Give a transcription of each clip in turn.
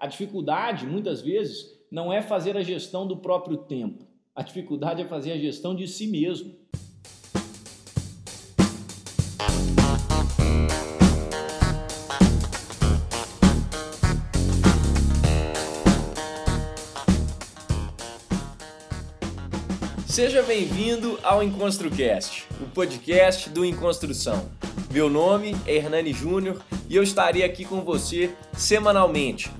A dificuldade, muitas vezes, não é fazer a gestão do próprio tempo. A dificuldade é fazer a gestão de si mesmo. Seja bem-vindo ao EnconstruCast, o podcast do Enconstrução. Meu nome é Hernani Júnior e eu estarei aqui com você semanalmente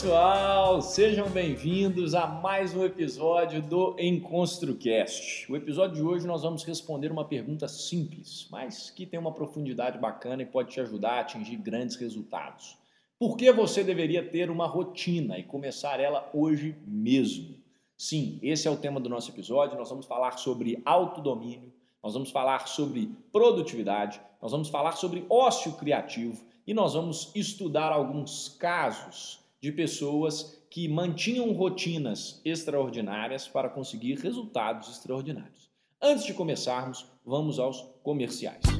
Pessoal, sejam bem-vindos a mais um episódio do EnconstruCast. O episódio de hoje nós vamos responder uma pergunta simples, mas que tem uma profundidade bacana e pode te ajudar a atingir grandes resultados. Por que você deveria ter uma rotina e começar ela hoje mesmo? Sim, esse é o tema do nosso episódio. Nós vamos falar sobre autodomínio, nós vamos falar sobre produtividade, nós vamos falar sobre ócio criativo e nós vamos estudar alguns casos de pessoas que mantinham rotinas extraordinárias para conseguir resultados extraordinários. Antes de começarmos, vamos aos comerciais.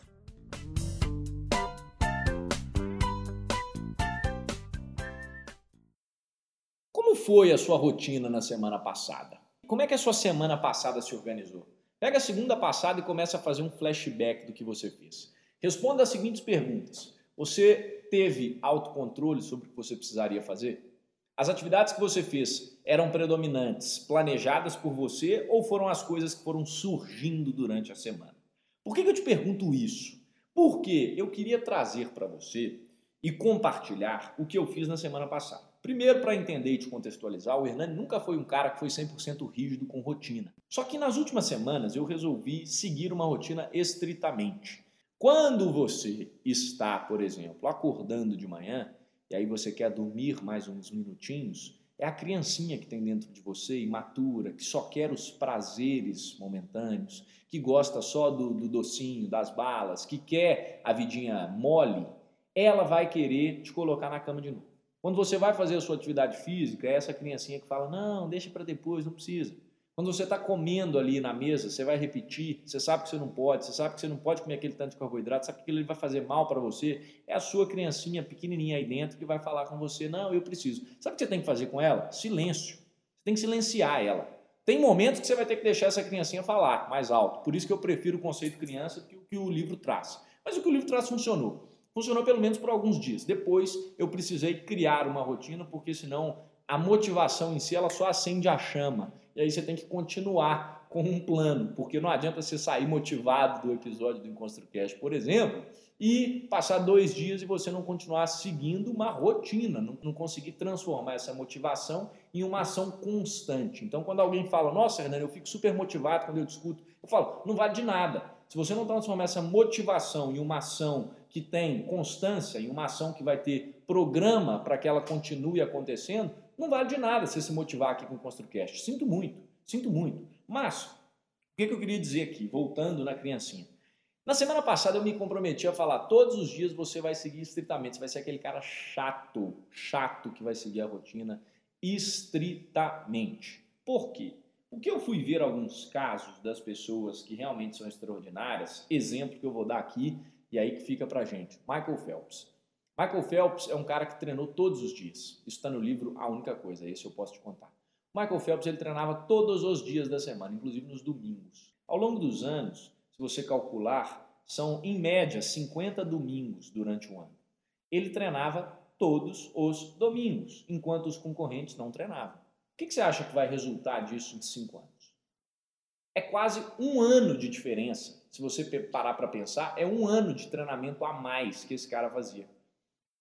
Foi a sua rotina na semana passada? Como é que a sua semana passada se organizou? Pega a segunda passada e começa a fazer um flashback do que você fez. Responda as seguintes perguntas. Você teve autocontrole sobre o que você precisaria fazer? As atividades que você fez eram predominantes, planejadas por você ou foram as coisas que foram surgindo durante a semana? Por que eu te pergunto isso? Porque eu queria trazer para você e compartilhar o que eu fiz na semana passada. Primeiro, para entender e te contextualizar, o Hernani nunca foi um cara que foi 100% rígido com rotina. Só que nas últimas semanas eu resolvi seguir uma rotina estritamente. Quando você está, por exemplo, acordando de manhã e aí você quer dormir mais uns minutinhos, é a criancinha que tem dentro de você, imatura, que só quer os prazeres momentâneos, que gosta só do, do docinho, das balas, que quer a vidinha mole, ela vai querer te colocar na cama de novo. Quando você vai fazer a sua atividade física, é essa criancinha que fala: não, deixa para depois, não precisa. Quando você está comendo ali na mesa, você vai repetir, você sabe que você não pode, você sabe que você não pode comer aquele tanto de carboidrato, sabe que aquilo vai fazer mal para você. É a sua criancinha pequenininha aí dentro que vai falar com você: não, eu preciso. Sabe o que você tem que fazer com ela? Silêncio. Você tem que silenciar ela. Tem momentos que você vai ter que deixar essa criancinha falar mais alto. Por isso que eu prefiro o conceito criança que o que o livro traz. Mas o que o livro traz funcionou. Funcionou pelo menos por alguns dias. Depois eu precisei criar uma rotina, porque senão a motivação em si ela só acende a chama. E aí você tem que continuar com um plano, porque não adianta você sair motivado do episódio do EnconstruCast, por exemplo, e passar dois dias e você não continuar seguindo uma rotina, não, não conseguir transformar essa motivação em uma ação constante. Então, quando alguém fala, nossa, Hernani, eu fico super motivado quando eu discuto, eu falo, não vale de nada. Se você não transformar essa motivação em uma ação que tem constância, em uma ação que vai ter programa para que ela continue acontecendo, não vale de nada você se motivar aqui com o ConstruCast. Sinto muito, sinto muito. Mas, o que, que eu queria dizer aqui, voltando na criancinha? Na semana passada eu me comprometi a falar, todos os dias você vai seguir estritamente, você vai ser aquele cara chato, chato que vai seguir a rotina estritamente. Por quê? O que eu fui ver alguns casos das pessoas que realmente são extraordinárias, exemplo que eu vou dar aqui, e aí que fica pra gente. Michael Phelps. Michael Phelps é um cara que treinou todos os dias. Isso está no livro A Única Coisa, esse eu posso te contar. Michael Phelps ele treinava todos os dias da semana, inclusive nos domingos. Ao longo dos anos, se você calcular, são em média 50 domingos durante um ano. Ele treinava todos os domingos, enquanto os concorrentes não treinavam. O que você acha que vai resultar disso em cinco anos? É quase um ano de diferença. Se você parar para pensar, é um ano de treinamento a mais que esse cara fazia.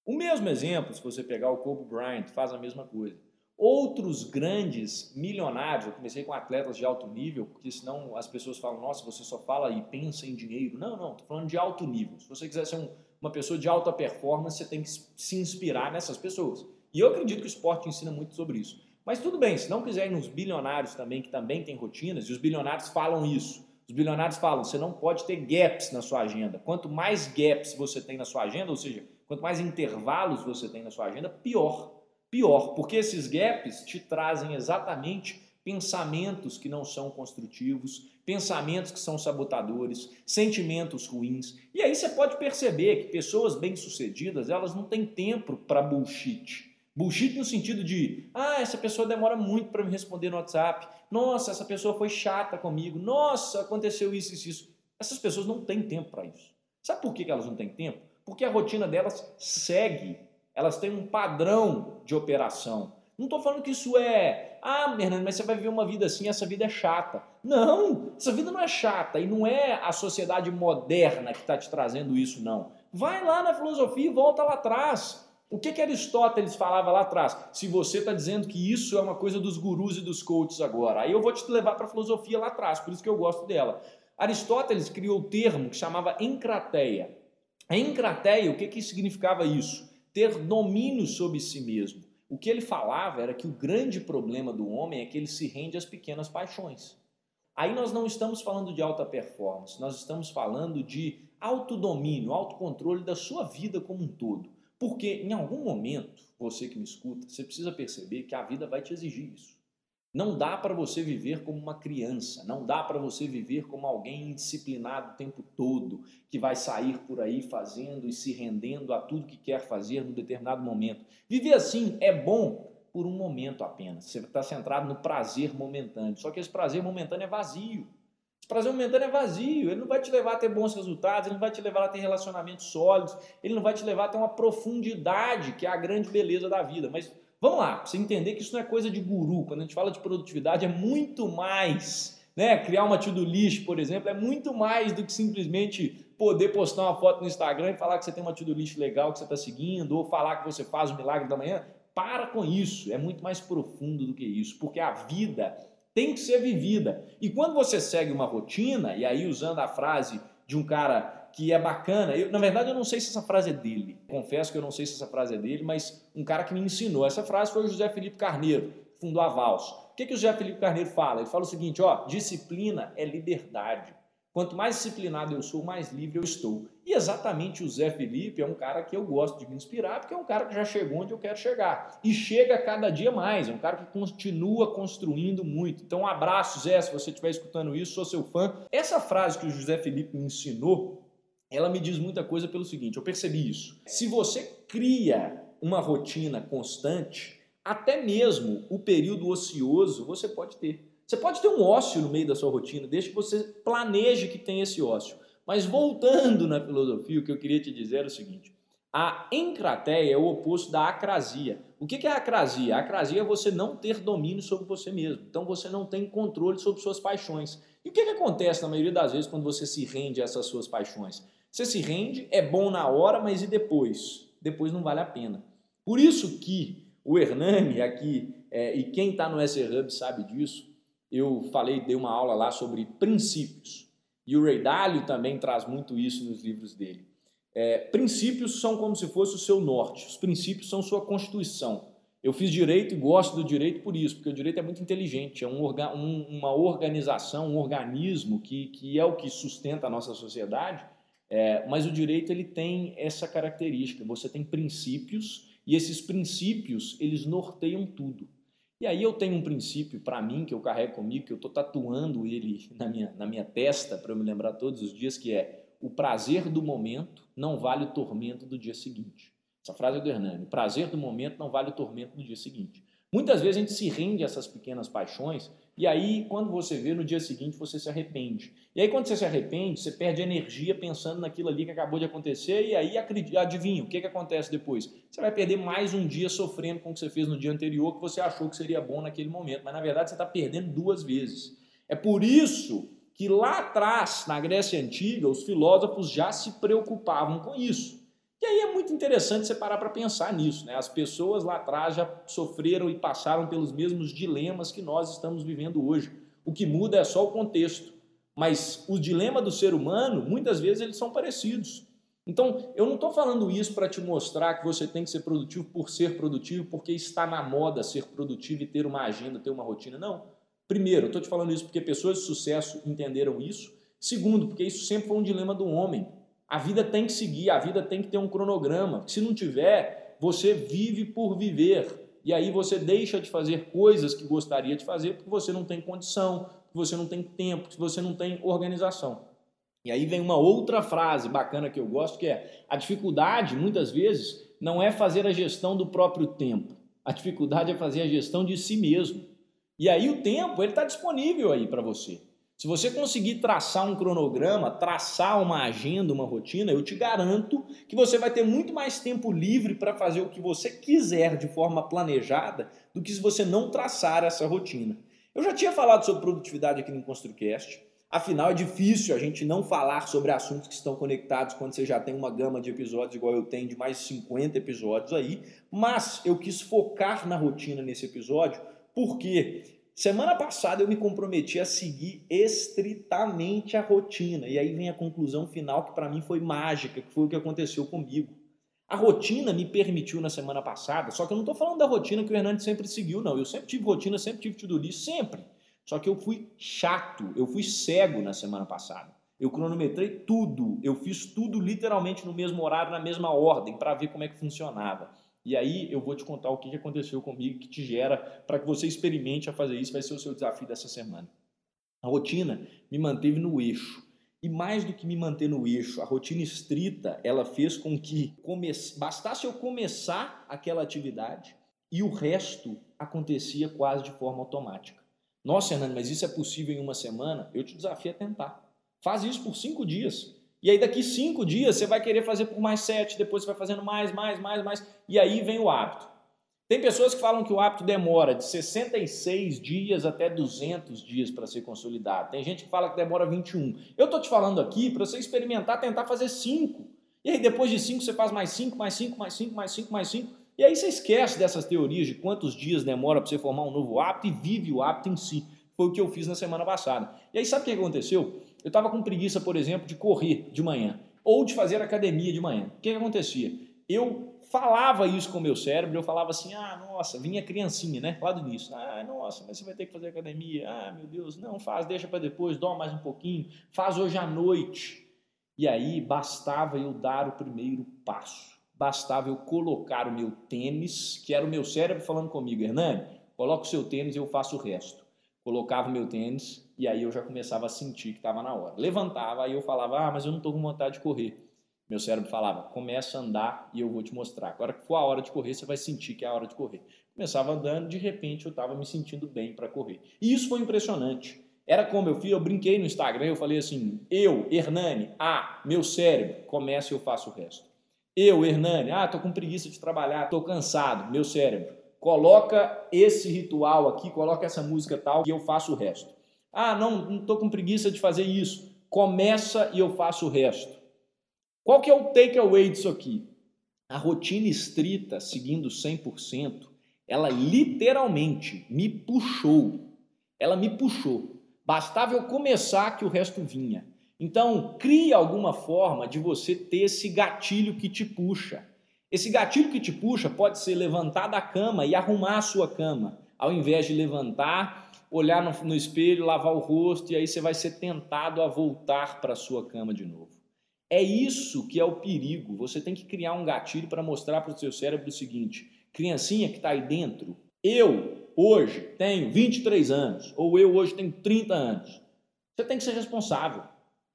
O mesmo exemplo, se você pegar o Kobe Bryant, faz a mesma coisa. Outros grandes milionários, eu comecei com atletas de alto nível, porque senão as pessoas falam, nossa, você só fala e pensa em dinheiro. Não, não, estou falando de alto nível. Se você quiser ser um, uma pessoa de alta performance, você tem que se inspirar nessas pessoas. E eu acredito que o esporte ensina muito sobre isso. Mas tudo bem, se não quiser ir nos bilionários também, que também tem rotinas, e os bilionários falam isso. Os bilionários falam, você não pode ter gaps na sua agenda. Quanto mais gaps você tem na sua agenda, ou seja, quanto mais intervalos você tem na sua agenda, pior. Pior, porque esses gaps te trazem exatamente pensamentos que não são construtivos, pensamentos que são sabotadores, sentimentos ruins. E aí você pode perceber que pessoas bem-sucedidas, elas não têm tempo para bullshit. Bullshit no sentido de, ah, essa pessoa demora muito para me responder no WhatsApp. Nossa, essa pessoa foi chata comigo. Nossa, aconteceu isso e isso. Essas pessoas não têm tempo para isso. Sabe por que elas não têm tempo? Porque a rotina delas segue elas têm um padrão de operação. Não estou falando que isso é, ah, Hernando, mas você vai viver uma vida assim, essa vida é chata. Não, essa vida não é chata e não é a sociedade moderna que está te trazendo isso, não. Vai lá na filosofia e volta lá atrás. O que, que Aristóteles falava lá atrás? Se você está dizendo que isso é uma coisa dos gurus e dos coaches agora, aí eu vou te levar para a filosofia lá atrás, por isso que eu gosto dela. Aristóteles criou o termo que chamava encrateia. Encrateia, o que, que significava isso? ter domínio sobre si mesmo. O que ele falava era que o grande problema do homem é que ele se rende às pequenas paixões. Aí nós não estamos falando de alta performance, nós estamos falando de autodomínio, autocontrole da sua vida como um todo. Porque em algum momento, você que me escuta, você precisa perceber que a vida vai te exigir isso. Não dá para você viver como uma criança, não dá para você viver como alguém indisciplinado o tempo todo, que vai sair por aí fazendo e se rendendo a tudo que quer fazer no determinado momento. Viver assim é bom por um momento apenas. Você está centrado no prazer momentâneo. Só que esse prazer momentâneo é vazio. Prazer momentâneo é vazio. Ele não vai te levar a ter bons resultados, ele não vai te levar a ter relacionamentos sólidos, ele não vai te levar a ter uma profundidade, que é a grande beleza da vida. Mas Vamos lá, para você entender que isso não é coisa de guru. Quando a gente fala de produtividade, é muito mais. Né? Criar uma to-do por exemplo, é muito mais do que simplesmente poder postar uma foto no Instagram e falar que você tem uma to-do legal que você está seguindo, ou falar que você faz o milagre da manhã. Para com isso, é muito mais profundo do que isso, porque a vida tem que ser vivida. E quando você segue uma rotina, e aí usando a frase de um cara que é bacana. Eu, na verdade, eu não sei se essa frase é dele. Confesso que eu não sei se essa frase é dele, mas um cara que me ensinou. Essa frase foi o José Felipe Carneiro, fundou a Vals. O que, que o José Felipe Carneiro fala? Ele fala o seguinte: ó, disciplina é liberdade. Quanto mais disciplinado eu sou, mais livre eu estou. E exatamente o Zé Felipe é um cara que eu gosto de me inspirar, porque é um cara que já chegou onde eu quero chegar. E chega cada dia mais, é um cara que continua construindo muito. Então, um abraço, Zé, se você estiver escutando isso, sou seu fã. Essa frase que o José Felipe me ensinou, ela me diz muita coisa pelo seguinte: eu percebi isso. Se você cria uma rotina constante, até mesmo o período ocioso você pode ter. Você pode ter um ócio no meio da sua rotina, desde que você planeje que tem esse ócio. Mas voltando na filosofia, o que eu queria te dizer é o seguinte: a encrateia é o oposto da acrasia. O que é a acrasia? A acrasia é você não ter domínio sobre você mesmo. Então você não tem controle sobre suas paixões. E o que, que acontece na maioria das vezes quando você se rende a essas suas paixões? Você se rende, é bom na hora, mas e depois? Depois não vale a pena. Por isso que o Hernani aqui, é, e quem está no SR Hub sabe disso, eu falei, dei uma aula lá sobre princípios. E o Ray Dalio também traz muito isso nos livros dele. É, princípios são como se fosse o seu norte, os princípios são sua constituição. Eu fiz direito e gosto do direito por isso, porque o direito é muito inteligente, é um, um, uma organização, um organismo que, que é o que sustenta a nossa sociedade é, mas o direito ele tem essa característica. Você tem princípios e esses princípios eles norteiam tudo. E aí eu tenho um princípio para mim que eu carrego comigo, que eu estou tatuando ele na minha, na minha testa para eu me lembrar todos os dias, que é o prazer do momento não vale o tormento do dia seguinte. Essa frase é do Hernani. O prazer do momento não vale o tormento do dia seguinte. Muitas vezes a gente se rende a essas pequenas paixões e aí, quando você vê, no dia seguinte você se arrepende. E aí, quando você se arrepende, você perde energia pensando naquilo ali que acabou de acontecer e aí, adivinha, o que, que acontece depois? Você vai perder mais um dia sofrendo com o que você fez no dia anterior que você achou que seria bom naquele momento. Mas, na verdade, você está perdendo duas vezes. É por isso que lá atrás, na Grécia Antiga, os filósofos já se preocupavam com isso. E aí é muito interessante você parar para pensar nisso. Né? As pessoas lá atrás já sofreram e passaram pelos mesmos dilemas que nós estamos vivendo hoje. O que muda é só o contexto. Mas o dilema do ser humano, muitas vezes, eles são parecidos. Então, eu não estou falando isso para te mostrar que você tem que ser produtivo por ser produtivo, porque está na moda ser produtivo e ter uma agenda, ter uma rotina. Não. Primeiro, estou te falando isso porque pessoas de sucesso entenderam isso. Segundo, porque isso sempre foi um dilema do homem. A vida tem que seguir, a vida tem que ter um cronograma. Se não tiver, você vive por viver. E aí você deixa de fazer coisas que gostaria de fazer porque você não tem condição, porque você não tem tempo, porque você não tem organização. E aí vem uma outra frase bacana que eu gosto, que é: a dificuldade, muitas vezes, não é fazer a gestão do próprio tempo. A dificuldade é fazer a gestão de si mesmo. E aí o tempo, ele está disponível aí para você. Se você conseguir traçar um cronograma, traçar uma agenda, uma rotina, eu te garanto que você vai ter muito mais tempo livre para fazer o que você quiser de forma planejada do que se você não traçar essa rotina. Eu já tinha falado sobre produtividade aqui no ConstruCast. Afinal, é difícil a gente não falar sobre assuntos que estão conectados quando você já tem uma gama de episódios igual eu tenho, de mais de 50 episódios aí. Mas eu quis focar na rotina nesse episódio porque Semana passada eu me comprometi a seguir estritamente a rotina. E aí vem a conclusão final que para mim foi mágica, que foi o que aconteceu comigo. A rotina me permitiu na semana passada, só que eu não estou falando da rotina que o Hernandes sempre seguiu, não. Eu sempre tive rotina, sempre tive to-do list, sempre. Só que eu fui chato, eu fui cego na semana passada. Eu cronometrei tudo, eu fiz tudo literalmente no mesmo horário, na mesma ordem, para ver como é que funcionava. E aí eu vou te contar o que aconteceu comigo que te gera para que você experimente a fazer isso, vai ser o seu desafio dessa semana. A rotina me manteve no eixo. E mais do que me manter no eixo, a rotina estrita, ela fez com que bastasse eu começar aquela atividade e o resto acontecia quase de forma automática. Nossa, Hernando, mas isso é possível em uma semana? Eu te desafio a tentar. Faz isso por cinco dias. E aí daqui cinco dias você vai querer fazer por mais sete, depois você vai fazendo mais, mais, mais, mais, e aí vem o hábito. Tem pessoas que falam que o hábito demora de 66 dias até 200 dias para ser consolidado. Tem gente que fala que demora 21. Eu estou te falando aqui para você experimentar, tentar fazer 5. E aí depois de 5 você faz mais 5, mais 5, mais 5, mais 5, mais 5. E aí você esquece dessas teorias de quantos dias demora para você formar um novo hábito e vive o hábito em si. Foi o que eu fiz na semana passada. E aí sabe o que aconteceu? Eu estava com preguiça, por exemplo, de correr de manhã ou de fazer academia de manhã. O que, que acontecia? Eu falava isso com o meu cérebro, eu falava assim, ah, nossa, vinha criancinha, né, lá do início, ah, nossa, mas você vai ter que fazer academia, ah, meu Deus, não faz, deixa para depois, dorme mais um pouquinho, faz hoje à noite. E aí bastava eu dar o primeiro passo, bastava eu colocar o meu tênis, que era o meu cérebro falando comigo, Hernani, coloca o seu tênis e eu faço o resto. Colocava o meu tênis, e aí eu já começava a sentir que estava na hora. Levantava, aí eu falava, ah, mas eu não estou com vontade de correr. Meu cérebro falava, começa a andar e eu vou te mostrar. Agora que for a hora de correr, você vai sentir que é a hora de correr. Começava andando, de repente eu estava me sentindo bem para correr. E isso foi impressionante. Era como eu fiz, eu brinquei no Instagram, eu falei assim, eu, Hernani, ah, meu cérebro, começa e eu faço o resto. Eu, Hernani, ah, tô com preguiça de trabalhar, tô cansado, meu cérebro, coloca esse ritual aqui, coloca essa música tal e eu faço o resto. Ah, não, não estou com preguiça de fazer isso. Começa e eu faço o resto. Qual que é o takeaway disso aqui? A rotina estrita, seguindo 100%, ela literalmente me puxou. Ela me puxou. Bastava eu começar que o resto vinha. Então, crie alguma forma de você ter esse gatilho que te puxa. Esse gatilho que te puxa pode ser levantar da cama e arrumar a sua cama, ao invés de levantar olhar no, no espelho, lavar o rosto e aí você vai ser tentado a voltar para a sua cama de novo. É isso que é o perigo. Você tem que criar um gatilho para mostrar para o seu cérebro o seguinte: criancinha que está aí dentro, eu hoje tenho 23 anos, ou eu hoje tenho 30 anos. Você tem que ser responsável.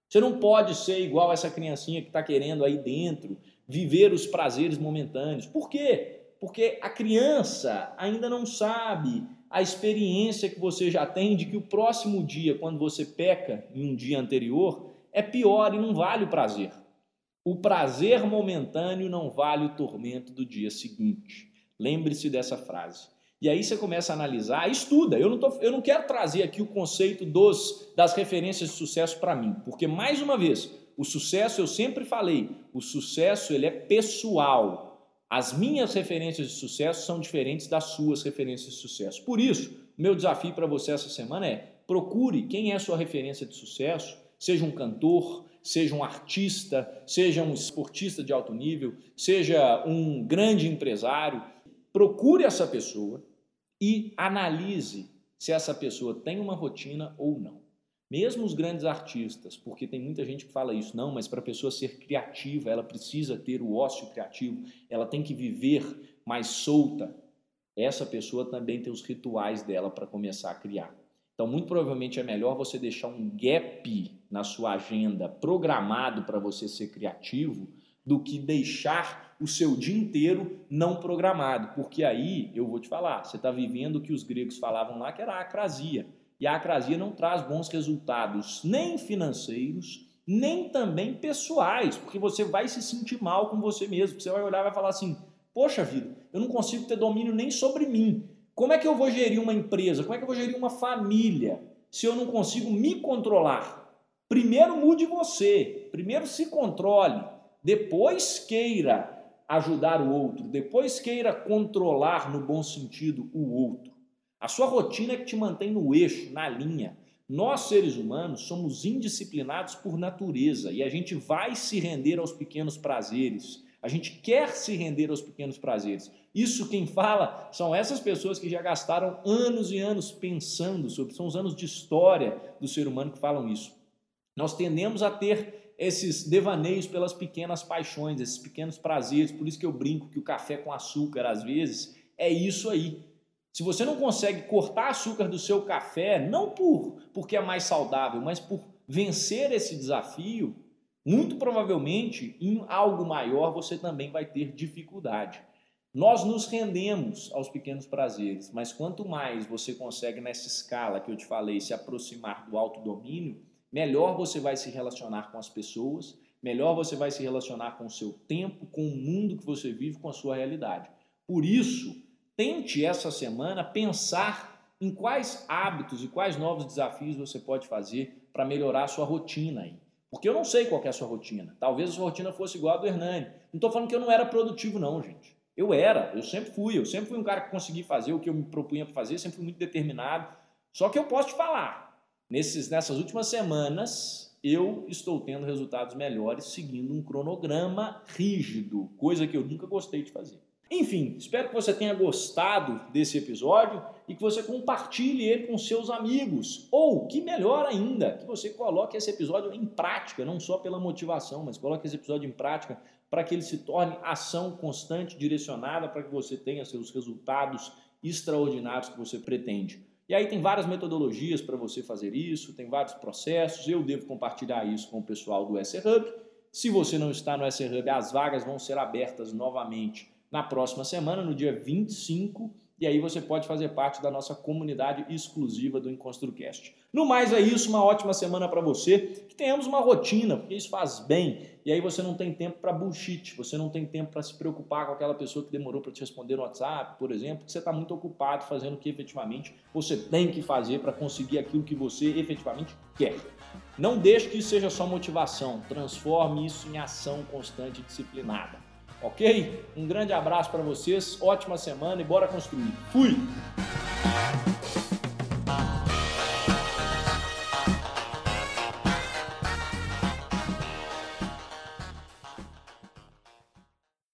Você não pode ser igual essa criancinha que está querendo aí dentro viver os prazeres momentâneos. Por quê? Porque a criança ainda não sabe a experiência que você já tem de que o próximo dia, quando você peca em um dia anterior, é pior e não vale o prazer. O prazer momentâneo não vale o tormento do dia seguinte. Lembre-se dessa frase. E aí você começa a analisar, estuda. Eu não, tô, eu não quero trazer aqui o conceito dos, das referências de sucesso para mim, porque, mais uma vez, o sucesso, eu sempre falei, o sucesso ele é pessoal. As minhas referências de sucesso são diferentes das suas referências de sucesso. Por isso, meu desafio para você essa semana é procure quem é sua referência de sucesso, seja um cantor, seja um artista, seja um esportista de alto nível, seja um grande empresário, procure essa pessoa e analise se essa pessoa tem uma rotina ou não. Mesmo os grandes artistas, porque tem muita gente que fala isso, não, mas para a pessoa ser criativa, ela precisa ter o ócio criativo, ela tem que viver mais solta. Essa pessoa também tem os rituais dela para começar a criar. Então, muito provavelmente é melhor você deixar um gap na sua agenda programado para você ser criativo do que deixar o seu dia inteiro não programado, porque aí eu vou te falar, você está vivendo o que os gregos falavam lá, que era a acrasia. E a acrasia não traz bons resultados, nem financeiros, nem também pessoais, porque você vai se sentir mal com você mesmo. Você vai olhar e vai falar assim: Poxa vida, eu não consigo ter domínio nem sobre mim. Como é que eu vou gerir uma empresa? Como é que eu vou gerir uma família se eu não consigo me controlar? Primeiro mude você, primeiro se controle, depois queira ajudar o outro, depois queira controlar no bom sentido o outro. A sua rotina é que te mantém no eixo, na linha. Nós, seres humanos, somos indisciplinados por natureza e a gente vai se render aos pequenos prazeres. A gente quer se render aos pequenos prazeres. Isso quem fala são essas pessoas que já gastaram anos e anos pensando sobre, são os anos de história do ser humano que falam isso. Nós tendemos a ter esses devaneios pelas pequenas paixões, esses pequenos prazeres. Por isso que eu brinco que o café com açúcar, às vezes, é isso aí. Se você não consegue cortar açúcar do seu café, não por porque é mais saudável, mas por vencer esse desafio, muito provavelmente em algo maior você também vai ter dificuldade. Nós nos rendemos aos pequenos prazeres, mas quanto mais você consegue nessa escala que eu te falei se aproximar do autodomínio, melhor você vai se relacionar com as pessoas, melhor você vai se relacionar com o seu tempo, com o mundo que você vive, com a sua realidade. Por isso, tente essa semana pensar em quais hábitos e quais novos desafios você pode fazer para melhorar a sua rotina aí. Porque eu não sei qual é a sua rotina. Talvez a sua rotina fosse igual a do Hernani. Não estou falando que eu não era produtivo, não, gente. Eu era, eu sempre fui. Eu sempre fui um cara que consegui fazer o que eu me propunha para fazer, sempre fui muito determinado. Só que eu posso te falar, Nesses, nessas últimas semanas, eu estou tendo resultados melhores seguindo um cronograma rígido, coisa que eu nunca gostei de fazer. Enfim, espero que você tenha gostado desse episódio e que você compartilhe ele com seus amigos. Ou, que melhor ainda, que você coloque esse episódio em prática, não só pela motivação, mas coloque esse episódio em prática para que ele se torne ação constante, direcionada para que você tenha seus resultados extraordinários que você pretende. E aí tem várias metodologias para você fazer isso, tem vários processos. Eu devo compartilhar isso com o pessoal do SR Hub. Se você não está no SR Hub, as vagas vão ser abertas novamente na próxima semana, no dia 25 e aí você pode fazer parte da nossa comunidade exclusiva do EnconstruCast. No mais é isso, uma ótima semana para você, que tenhamos uma rotina, porque isso faz bem, e aí você não tem tempo para bullshit, você não tem tempo para se preocupar com aquela pessoa que demorou para te responder no WhatsApp, por exemplo, porque você está muito ocupado fazendo o que efetivamente você tem que fazer para conseguir aquilo que você efetivamente quer. Não deixe que isso seja só motivação, transforme isso em ação constante e disciplinada. Ok? Um grande abraço para vocês, ótima semana e bora construir. Fui!